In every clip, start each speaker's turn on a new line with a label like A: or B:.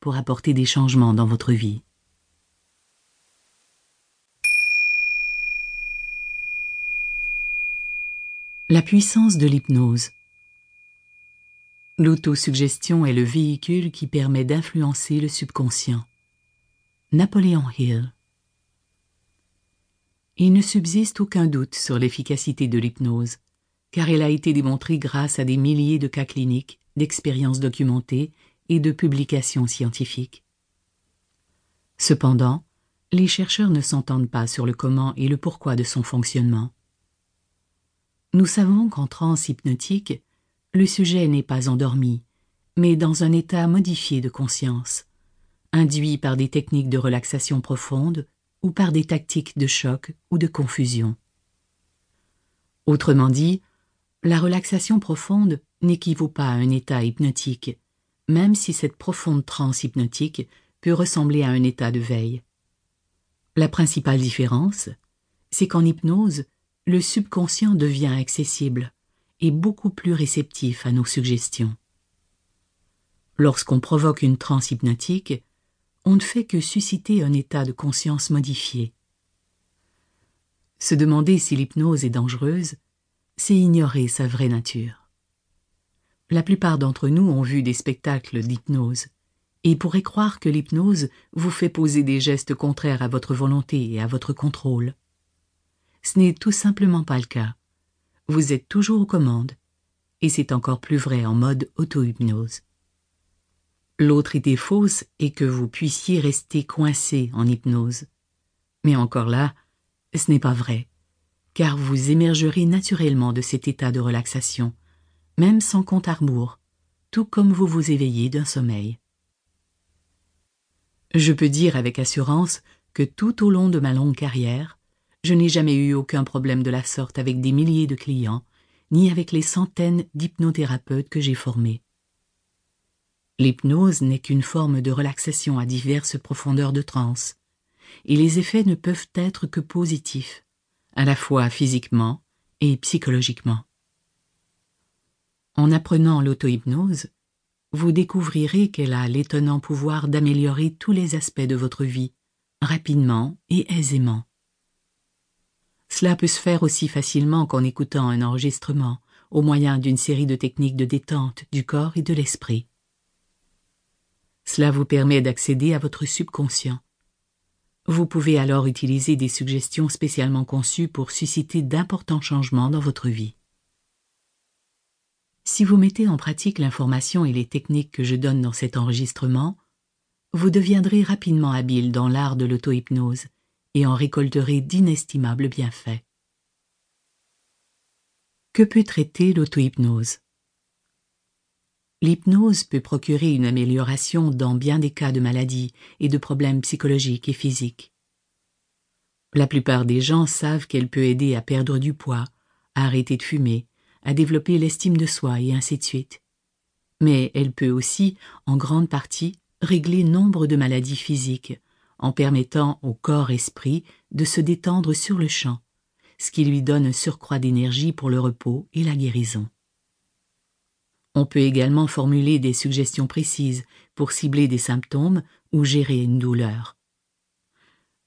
A: pour apporter des changements dans votre vie. La puissance de l'hypnose. L'autosuggestion est le véhicule qui permet d'influencer le subconscient. Napoléon Hill. Il ne subsiste aucun doute sur l'efficacité de l'hypnose, car elle a été démontrée grâce à des milliers de cas cliniques, d'expériences documentées et de publications scientifiques. Cependant, les chercheurs ne s'entendent pas sur le comment et le pourquoi de son fonctionnement. Nous savons qu'en transe hypnotique, le sujet n'est pas endormi, mais dans un état modifié de conscience, induit par des techniques de relaxation profonde ou par des tactiques de choc ou de confusion. Autrement dit, la relaxation profonde n'équivaut pas à un état hypnotique, même si cette profonde transe hypnotique peut ressembler à un état de veille. La principale différence, c'est qu'en hypnose, le subconscient devient accessible et beaucoup plus réceptif à nos suggestions. Lorsqu'on provoque une transe hypnotique, on ne fait que susciter un état de conscience modifié. Se demander si l'hypnose est dangereuse, c'est ignorer sa vraie nature. La plupart d'entre nous ont vu des spectacles d'hypnose et pourraient croire que l'hypnose vous fait poser des gestes contraires à votre volonté et à votre contrôle. Ce n'est tout simplement pas le cas. Vous êtes toujours aux commandes, et c'est encore plus vrai en mode auto-hypnose. L'autre idée fausse est que vous puissiez rester coincé en hypnose. Mais encore là, ce n'est pas vrai, car vous émergerez naturellement de cet état de relaxation, même sans compte à rebours, tout comme vous vous éveillez d'un sommeil. Je peux dire avec assurance que tout au long de ma longue carrière, je n'ai jamais eu aucun problème de la sorte avec des milliers de clients, ni avec les centaines d'hypnothérapeutes que j'ai formés. L'hypnose n'est qu'une forme de relaxation à diverses profondeurs de transe, et les effets ne peuvent être que positifs, à la fois physiquement et psychologiquement. En apprenant l'auto-hypnose, vous découvrirez qu'elle a l'étonnant pouvoir d'améliorer tous les aspects de votre vie, rapidement et aisément. Cela peut se faire aussi facilement qu'en écoutant un enregistrement, au moyen d'une série de techniques de détente du corps et de l'esprit. Cela vous permet d'accéder à votre subconscient. Vous pouvez alors utiliser des suggestions spécialement conçues pour susciter d'importants changements dans votre vie. Si vous mettez en pratique l'information et les techniques que je donne dans cet enregistrement, vous deviendrez rapidement habile dans l'art de l'auto-hypnose et en récolterez d'inestimables bienfaits. Que peut traiter l'auto-hypnose? L'hypnose peut procurer une amélioration dans bien des cas de maladies et de problèmes psychologiques et physiques. La plupart des gens savent qu'elle peut aider à perdre du poids, à arrêter de fumer, à développer l'estime de soi et ainsi de suite. Mais elle peut aussi, en grande partie, régler nombre de maladies physiques, en permettant au corps-esprit de se détendre sur le champ, ce qui lui donne un surcroît d'énergie pour le repos et la guérison. On peut également formuler des suggestions précises pour cibler des symptômes ou gérer une douleur.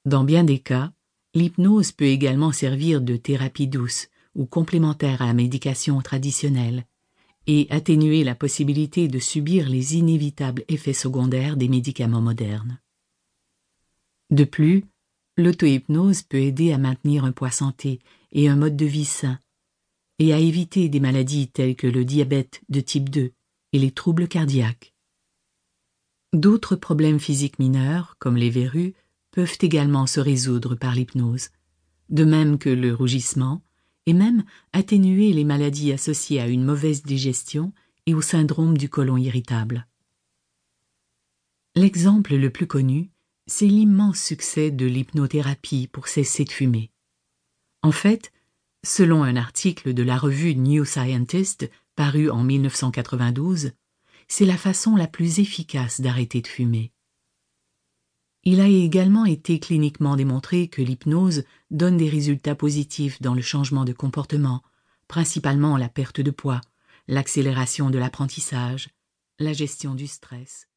A: Dans bien des cas, l'hypnose peut également servir de thérapie douce ou complémentaire à la médication traditionnelle et atténuer la possibilité de subir les inévitables effets secondaires des médicaments modernes. De plus, l'auto-hypnose peut aider à maintenir un poids santé et un mode de vie sain, et à éviter des maladies telles que le diabète de type 2 et les troubles cardiaques. D'autres problèmes physiques mineurs, comme les verrues, peuvent également se résoudre par l'hypnose, de même que le rougissement, et même atténuer les maladies associées à une mauvaise digestion et au syndrome du côlon irritable. L'exemple le plus connu c'est l'immense succès de l'hypnothérapie pour cesser de fumer. En fait, selon un article de la revue New Scientist paru en 1992, c'est la façon la plus efficace d'arrêter de fumer. Il a également été cliniquement démontré que l'hypnose donne des résultats positifs dans le changement de comportement, principalement la perte de poids, l'accélération de l'apprentissage, la gestion du stress,